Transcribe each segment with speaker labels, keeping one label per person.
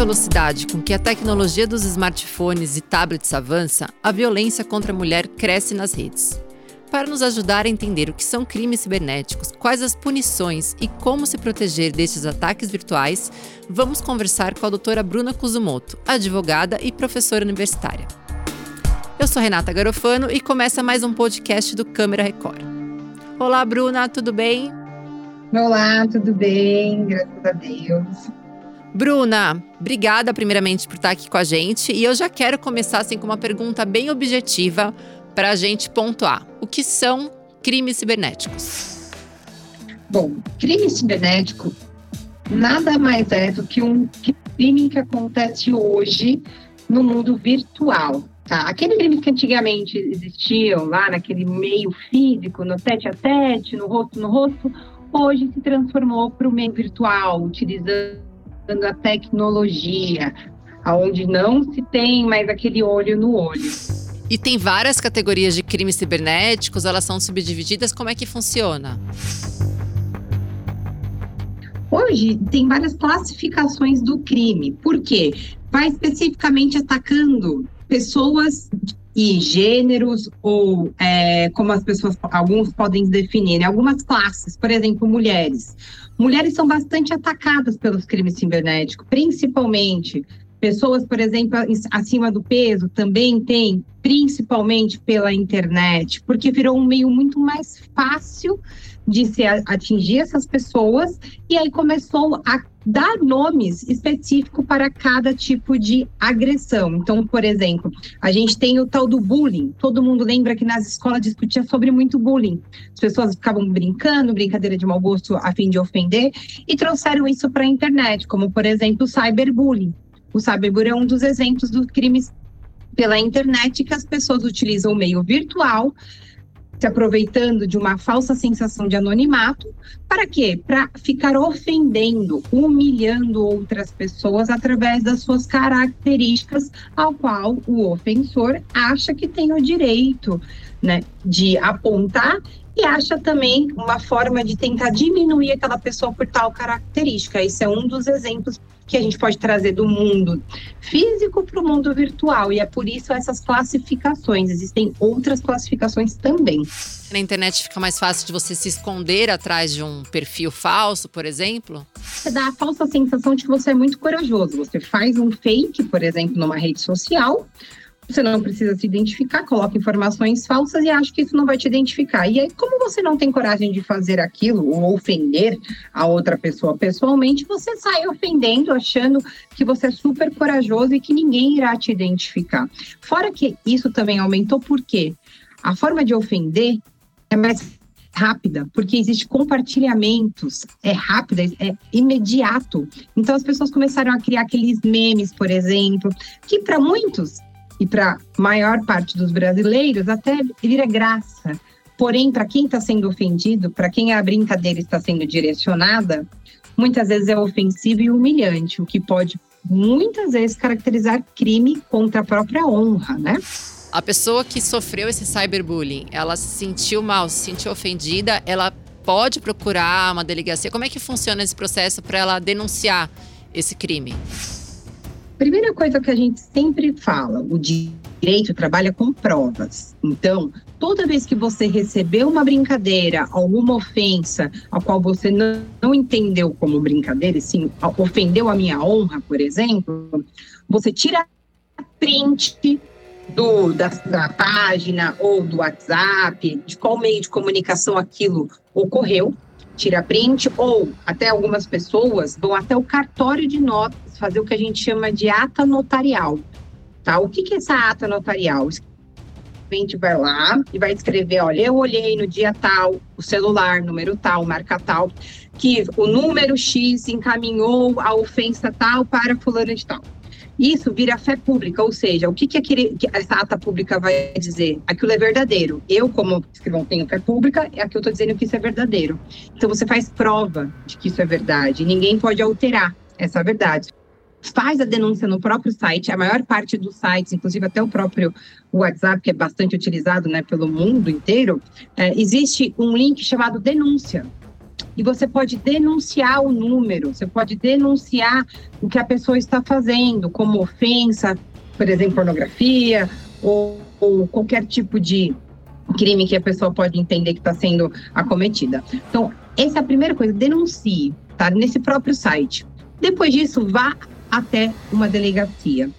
Speaker 1: velocidade com que a tecnologia dos smartphones e tablets avança, a violência contra a mulher cresce nas redes. Para nos ajudar a entender o que são crimes cibernéticos, quais as punições e como se proteger destes ataques virtuais, vamos conversar com a doutora Bruna Kuzumoto, advogada e professora universitária. Eu sou Renata Garofano e começa mais um podcast do Câmara Record. Olá, Bruna, tudo bem?
Speaker 2: Olá, tudo bem? Graças a Deus.
Speaker 1: Bruna, obrigada primeiramente por estar aqui com a gente e eu já quero começar assim com uma pergunta bem objetiva para a gente pontuar. O que são crimes cibernéticos?
Speaker 2: Bom, crime cibernético nada mais é do que um crime que acontece hoje no mundo virtual. Tá? Aquele crime que antigamente existiam lá naquele meio físico, no tete a tete, no rosto no rosto, hoje se transformou para o meio virtual, utilizando a tecnologia, aonde não se tem mais aquele olho no olho.
Speaker 1: E tem várias categorias de crimes cibernéticos, elas são subdivididas, como é que funciona?
Speaker 2: Hoje tem várias classificações do crime. Por quê? Vai especificamente atacando pessoas e gêneros ou é, como as pessoas alguns podem definir, né? algumas classes, por exemplo, mulheres. Mulheres são bastante atacadas pelos crimes cibernéticos, principalmente pessoas, por exemplo, acima do peso também tem, principalmente pela internet, porque virou um meio muito mais fácil de se atingir essas pessoas e aí começou a dar nomes específicos para cada tipo de agressão. Então, por exemplo, a gente tem o tal do bullying. Todo mundo lembra que nas escolas discutia sobre muito bullying. As pessoas ficavam brincando, brincadeira de mau gosto a fim de ofender, e trouxeram isso para a internet, como por exemplo o cyberbullying. O cyberbullying é um dos exemplos dos crimes pela internet que as pessoas utilizam o meio virtual se aproveitando de uma falsa sensação de anonimato, para quê? Para ficar ofendendo, humilhando outras pessoas através das suas características, ao qual o ofensor acha que tem o direito né, de apontar e acha também uma forma de tentar diminuir aquela pessoa por tal característica. Esse é um dos exemplos que a gente pode trazer do mundo físico para o mundo virtual, e é por isso essas classificações. Existem outras classificações também.
Speaker 1: Na internet fica mais fácil de você se esconder atrás de um perfil falso, por exemplo?
Speaker 2: Você dá a falsa sensação de que você é muito corajoso. Você faz um fake, por exemplo, numa rede social, você não precisa se identificar, coloca informações falsas e acha que isso não vai te identificar. E aí, como você não tem coragem de fazer aquilo ou ofender a outra pessoa pessoalmente, você sai ofendendo, achando que você é super corajoso e que ninguém irá te identificar. Fora que isso também aumentou porque a forma de ofender é mais rápida, porque existe compartilhamentos, é rápida, é imediato. Então as pessoas começaram a criar aqueles memes, por exemplo, que para muitos e para maior parte dos brasileiros até vira graça. Porém, para quem está sendo ofendido, para quem a brincadeira está sendo direcionada, muitas vezes é ofensivo e humilhante, o que pode muitas vezes caracterizar crime contra a própria honra, né?
Speaker 1: A pessoa que sofreu esse cyberbullying, ela se sentiu mal, se sentiu ofendida, ela pode procurar uma delegacia. Como é que funciona esse processo para ela denunciar esse crime?
Speaker 2: Primeira coisa que a gente sempre fala, o direito trabalha com provas. Então, toda vez que você recebeu uma brincadeira, alguma ofensa, a qual você não, não entendeu como brincadeira, e sim ofendeu a minha honra, por exemplo, você tira print do, da, da página ou do WhatsApp, de qual meio de comunicação aquilo ocorreu, tira print, ou até algumas pessoas vão até o cartório de notas fazer o que a gente chama de ata notarial. Tá? O que, que é essa ata notarial? O cliente vai lá e vai escrever, olha, eu olhei no dia tal, o celular, número tal, marca tal, que o número X encaminhou a ofensa tal para fulano de tal. Isso vira fé pública, ou seja, o que, que, aquele, que essa ata pública vai dizer? Aquilo é verdadeiro. Eu, como escrivão, tenho fé pública, é aqui eu estou dizendo que isso é verdadeiro. Então você faz prova de que isso é verdade. Ninguém pode alterar essa verdade faz a denúncia no próprio site, a maior parte dos sites, inclusive até o próprio WhatsApp, que é bastante utilizado né, pelo mundo inteiro, é, existe um link chamado denúncia. E você pode denunciar o número, você pode denunciar o que a pessoa está fazendo, como ofensa, por exemplo, pornografia ou, ou qualquer tipo de crime que a pessoa pode entender que está sendo acometida. Então, essa é a primeira coisa, denuncie, tá? Nesse próprio site. Depois disso, vá até uma delegacia.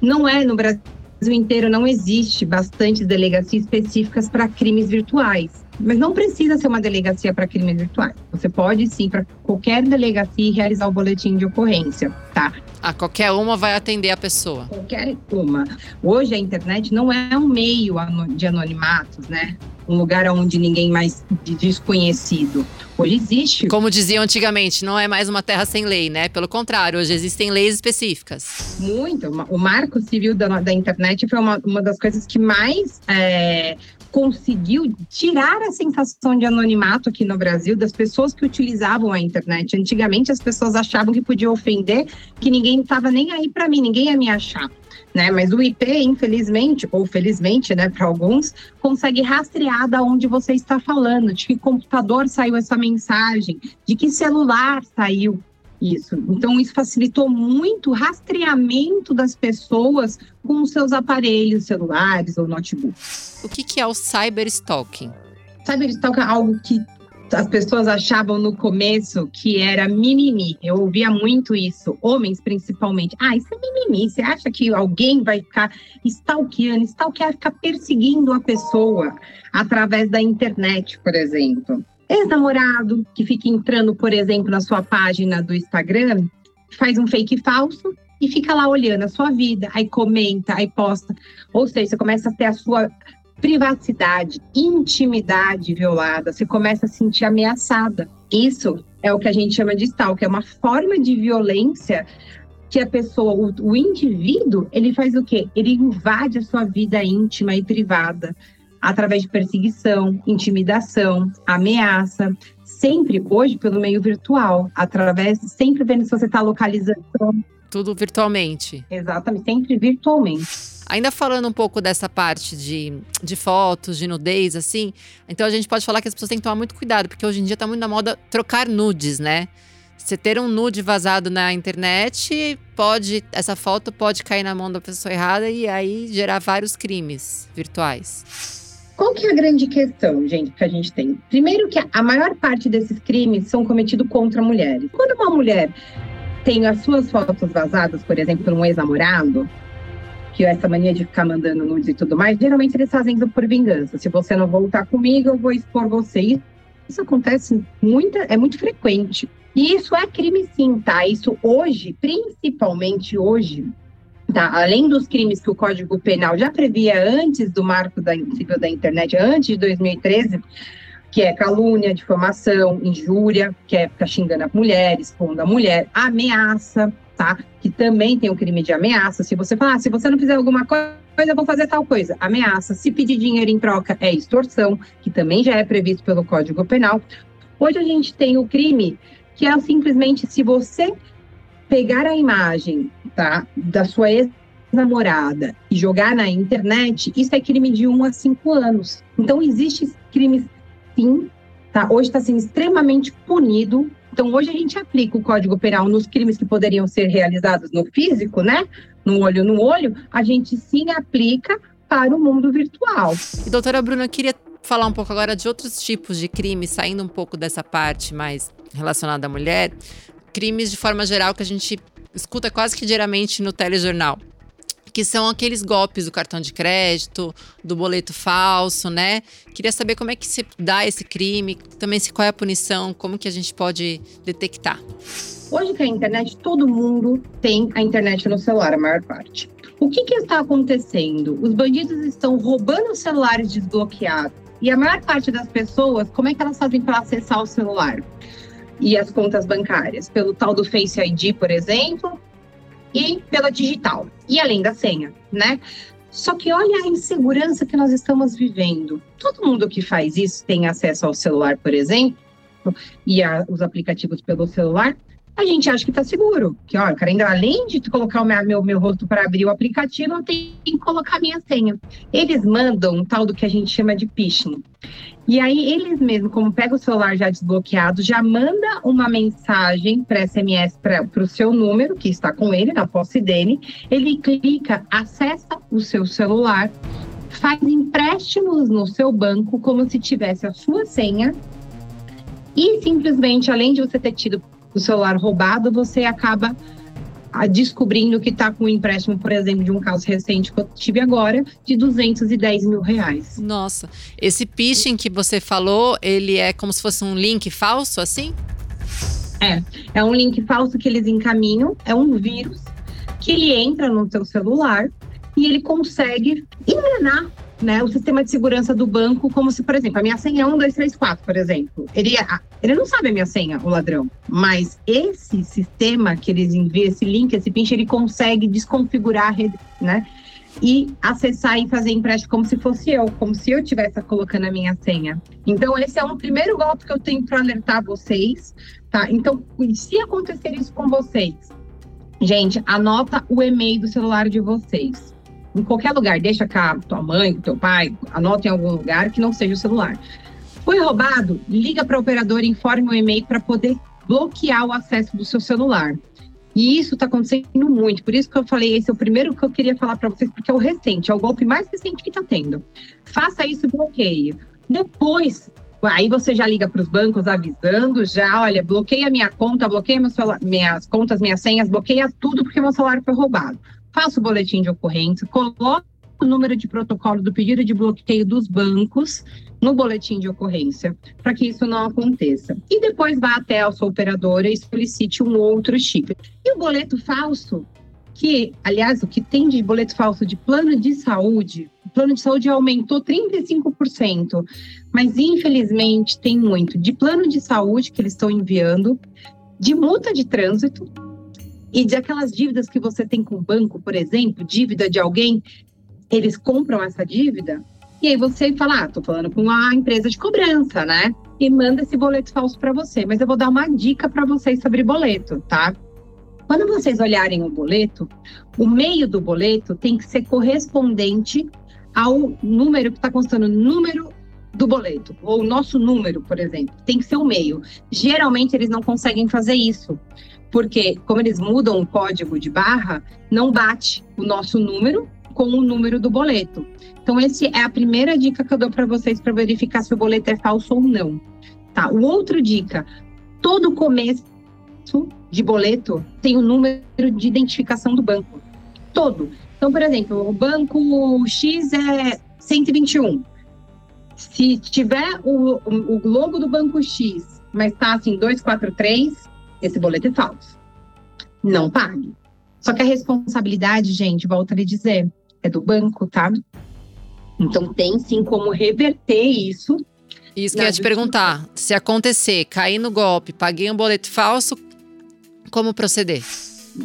Speaker 2: Não é no Brasil inteiro, não existe bastante delegacias específicas para crimes virtuais. Mas não precisa ser uma delegacia para crimes virtuais. Você pode sim para qualquer delegacia realizar o boletim de ocorrência, tá?
Speaker 1: Ah, qualquer uma vai atender a pessoa.
Speaker 2: Qualquer uma. Hoje a internet não é um meio de anonimatos, né? Um lugar onde ninguém mais desconhecido. Hoje existe.
Speaker 1: Como diziam antigamente, não é mais uma terra sem lei, né? Pelo contrário, hoje existem leis específicas.
Speaker 2: Muito. O marco civil da, da internet foi uma, uma das coisas que mais é, conseguiu tirar a sensação de anonimato aqui no Brasil das pessoas que utilizavam a internet. Antigamente as pessoas achavam que podia ofender, que ninguém estava nem aí para mim, ninguém ia me achar. Né? Mas o IP, infelizmente, ou felizmente, né, para alguns, consegue rastrear da onde você está falando, de que computador saiu essa mensagem, de que celular saiu isso. Então, isso facilitou muito o rastreamento das pessoas com os seus aparelhos celulares ou notebooks.
Speaker 1: O que, que é o cyberstalking?
Speaker 2: Cyberstalking é algo que as pessoas achavam no começo que era mimimi. Eu ouvia muito isso, homens principalmente. Ah, isso é mimimi. Você acha que alguém vai ficar stalkeando? Stalkear ficar perseguindo a pessoa através da internet, por exemplo ex-namorado que fica entrando, por exemplo, na sua página do Instagram, faz um fake falso e fica lá olhando a sua vida, aí comenta, aí posta. Ou seja, você começa a ter a sua privacidade, intimidade violada, você começa a se sentir ameaçada. Isso é o que a gente chama de stalk, é uma forma de violência que a pessoa, o, o indivíduo, ele faz o quê? Ele invade a sua vida íntima e privada através de perseguição, intimidação, ameaça, sempre hoje pelo meio virtual, através, sempre vendo se você está localizando.
Speaker 1: Tudo virtualmente.
Speaker 2: Exatamente, sempre virtualmente.
Speaker 1: Ainda falando um pouco dessa parte de, de fotos, de nudez, assim, então a gente pode falar que as pessoas têm que tomar muito cuidado, porque hoje em dia tá muito na moda trocar nudes, né? Você ter um nude vazado na internet, pode essa foto pode cair na mão da pessoa errada e aí gerar vários crimes virtuais.
Speaker 2: Qual que é a grande questão, gente, que a gente tem? Primeiro que a maior parte desses crimes são cometidos contra mulheres. Quando uma mulher tem as suas fotos vazadas, por exemplo, por um ex-namorado, que é essa mania de ficar mandando nudes e tudo mais, geralmente eles fazem isso por vingança. Se você não voltar comigo, eu vou expor você. Isso acontece muito, é muito frequente. E isso é crime sim, tá? Isso hoje, principalmente hoje, Tá? Além dos crimes que o Código Penal já previa antes do marco da, da internet, antes de 2013, que é calúnia, difamação, injúria, que é ficar xingando a mulher, expondo a mulher, ameaça, tá? Que também tem o crime de ameaça. Se você falar, ah, se você não fizer alguma coisa, eu vou fazer tal coisa. Ameaça. Se pedir dinheiro em troca, é extorsão, que também já é previsto pelo Código Penal. Hoje a gente tem o crime que é simplesmente se você pegar a imagem tá, da sua ex-namorada e jogar na internet, isso é crime de 1 a 5 anos. Então, existe crime sim, tá? Hoje está sendo extremamente punido. Então, hoje a gente aplica o Código Penal nos crimes que poderiam ser realizados no físico, né? No olho no olho, a gente sim aplica para o mundo virtual.
Speaker 1: E, doutora Bruna, eu queria falar um pouco agora de outros tipos de crimes, saindo um pouco dessa parte mais relacionada à mulher crimes de forma geral que a gente escuta quase que diariamente no telejornal. Que são aqueles golpes do cartão de crédito, do boleto falso, né? Queria saber como é que se dá esse crime, também se qual é a punição, como que a gente pode detectar.
Speaker 2: Hoje que a internet, todo mundo tem a internet no celular, a maior parte. O que, que está acontecendo? Os bandidos estão roubando os celulares desbloqueados. E a maior parte das pessoas, como é que elas fazem para acessar o celular? E as contas bancárias, pelo tal do Face ID, por exemplo, e pela digital, e além da senha, né? Só que olha a insegurança que nós estamos vivendo. Todo mundo que faz isso tem acesso ao celular, por exemplo, e a, os aplicativos pelo celular, a gente acha que está seguro. Que, olha, cara, ainda além de colocar o meu, meu, meu rosto para abrir o aplicativo, eu tenho que colocar minha senha. Eles mandam um tal do que a gente chama de phishing. E aí, eles mesmos, como pega o celular já desbloqueado, já manda uma mensagem para SMS para o seu número, que está com ele, na posse dele. Ele clica, acessa o seu celular, faz empréstimos no seu banco como se tivesse a sua senha. E simplesmente, além de você ter tido o celular roubado, você acaba ah, descobrindo que está com um empréstimo, por exemplo, de um caso recente que eu tive agora, de 210 mil reais.
Speaker 1: Nossa, esse phishing que você falou, ele é como se fosse um link falso, assim?
Speaker 2: É, é um link falso que eles encaminham, é um vírus que ele entra no seu celular e ele consegue enganar né, o sistema de segurança do banco, como se, por exemplo, a minha senha é 1, 2, 3, 4, por exemplo. Ele, ele não sabe a minha senha, o ladrão. Mas esse sistema que eles enviam, esse link, esse pinch, ele consegue desconfigurar a rede, né? E acessar e fazer empréstimo como se fosse eu, como se eu estivesse colocando a minha senha. Então, esse é um primeiro golpe que eu tenho para alertar vocês, tá? Então, se acontecer isso com vocês, gente, anota o e-mail do celular de vocês em qualquer lugar, deixa a tua mãe, teu pai, anota em algum lugar que não seja o celular. Foi roubado? Liga para a operadora e informe o e-mail para poder bloquear o acesso do seu celular. E isso está acontecendo muito. Por isso que eu falei, esse é o primeiro que eu queria falar para vocês, porque é o recente, é o golpe mais recente que está tendo. Faça isso e bloqueie. Depois, aí você já liga para os bancos avisando, já, olha, bloqueia minha conta, bloqueia minhas contas, minhas senhas, bloqueia tudo porque meu celular foi roubado faça o boletim de ocorrência, coloque o número de protocolo do pedido de bloqueio dos bancos no boletim de ocorrência, para que isso não aconteça. E depois vá até a sua operadora e solicite um outro chip. E o boleto falso, que, aliás, o que tem de boleto falso de plano de saúde, o plano de saúde aumentou 35%, mas infelizmente tem muito de plano de saúde que eles estão enviando, de multa de trânsito, e de aquelas dívidas que você tem com o banco, por exemplo, dívida de alguém, eles compram essa dívida e aí você fala, ah, tô falando com a empresa de cobrança, né? E manda esse boleto falso para você. Mas eu vou dar uma dica para vocês sobre boleto, tá? Quando vocês olharem o boleto, o meio do boleto tem que ser correspondente ao número que está constando, número do boleto, ou o nosso número, por exemplo, tem que ser o meio. Geralmente eles não conseguem fazer isso porque como eles mudam o código de barra, não bate o nosso número com o número do boleto. Então, essa é a primeira dica que eu dou para vocês para verificar se o boleto é falso ou não. Tá? O outro dica: todo começo de boleto tem o número de identificação do banco. Todo. Então, por exemplo, o banco X é 121. Se tiver o, o logo do banco X, mas está assim 243, esse boleto é falso. Não pague. Só que a responsabilidade, gente, volta a lhe dizer, é do banco, tá? Então tem sim como reverter isso.
Speaker 1: Isso que eu ia te perguntar. Se acontecer, cair no golpe, paguei um boleto falso, como proceder?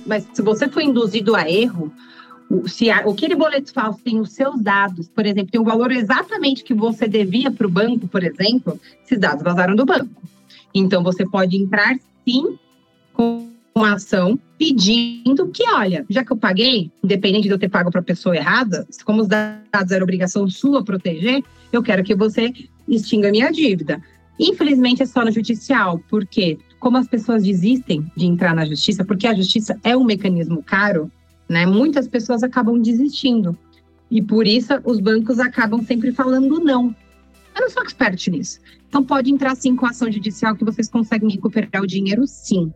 Speaker 2: Mas se você foi induzido a erro, se aquele boleto falso tem os seus dados, por exemplo, tem o valor exatamente que você devia para o banco, por exemplo, esses dados vazaram do banco. Então você pode entrar sim com uma ação pedindo que, olha, já que eu paguei, independente de eu ter pago para a pessoa errada, como os dados eram obrigação sua proteger, eu quero que você extinga minha dívida. Infelizmente é só no judicial, porque como as pessoas desistem de entrar na justiça, porque a justiça é um mecanismo caro, né? Muitas pessoas acabam desistindo. E por isso os bancos acabam sempre falando não. Eu não sou expert nisso. Então pode entrar sim com ação judicial que vocês conseguem recuperar o dinheiro sim.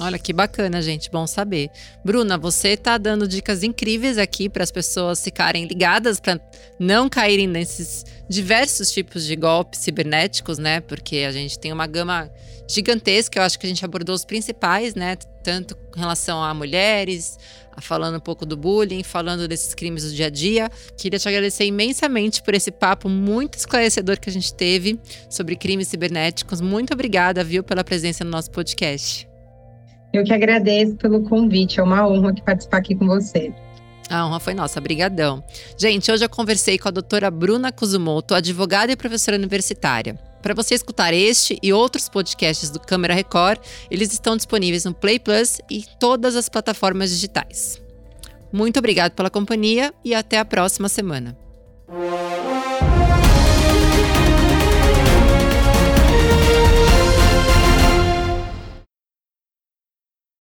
Speaker 1: Olha que bacana, gente, bom saber. Bruna, você está dando dicas incríveis aqui para as pessoas ficarem ligadas para não caírem nesses diversos tipos de golpes cibernéticos, né? Porque a gente tem uma gama gigantesca, eu acho que a gente abordou os principais, né? Tanto com relação a mulheres, falando um pouco do bullying, falando desses crimes do dia a dia. Queria te agradecer imensamente por esse papo muito esclarecedor que a gente teve sobre crimes cibernéticos. Muito obrigada, viu, pela presença no nosso podcast.
Speaker 2: Eu que agradeço pelo convite, é uma honra participar aqui com você.
Speaker 1: A honra foi nossa, brigadão. Gente, hoje eu conversei com a doutora Bruna Kuzumoto, advogada e professora universitária. Para você escutar este e outros podcasts do Câmara Record, eles estão disponíveis no Play Plus e todas as plataformas digitais. Muito obrigado pela companhia e até a próxima semana.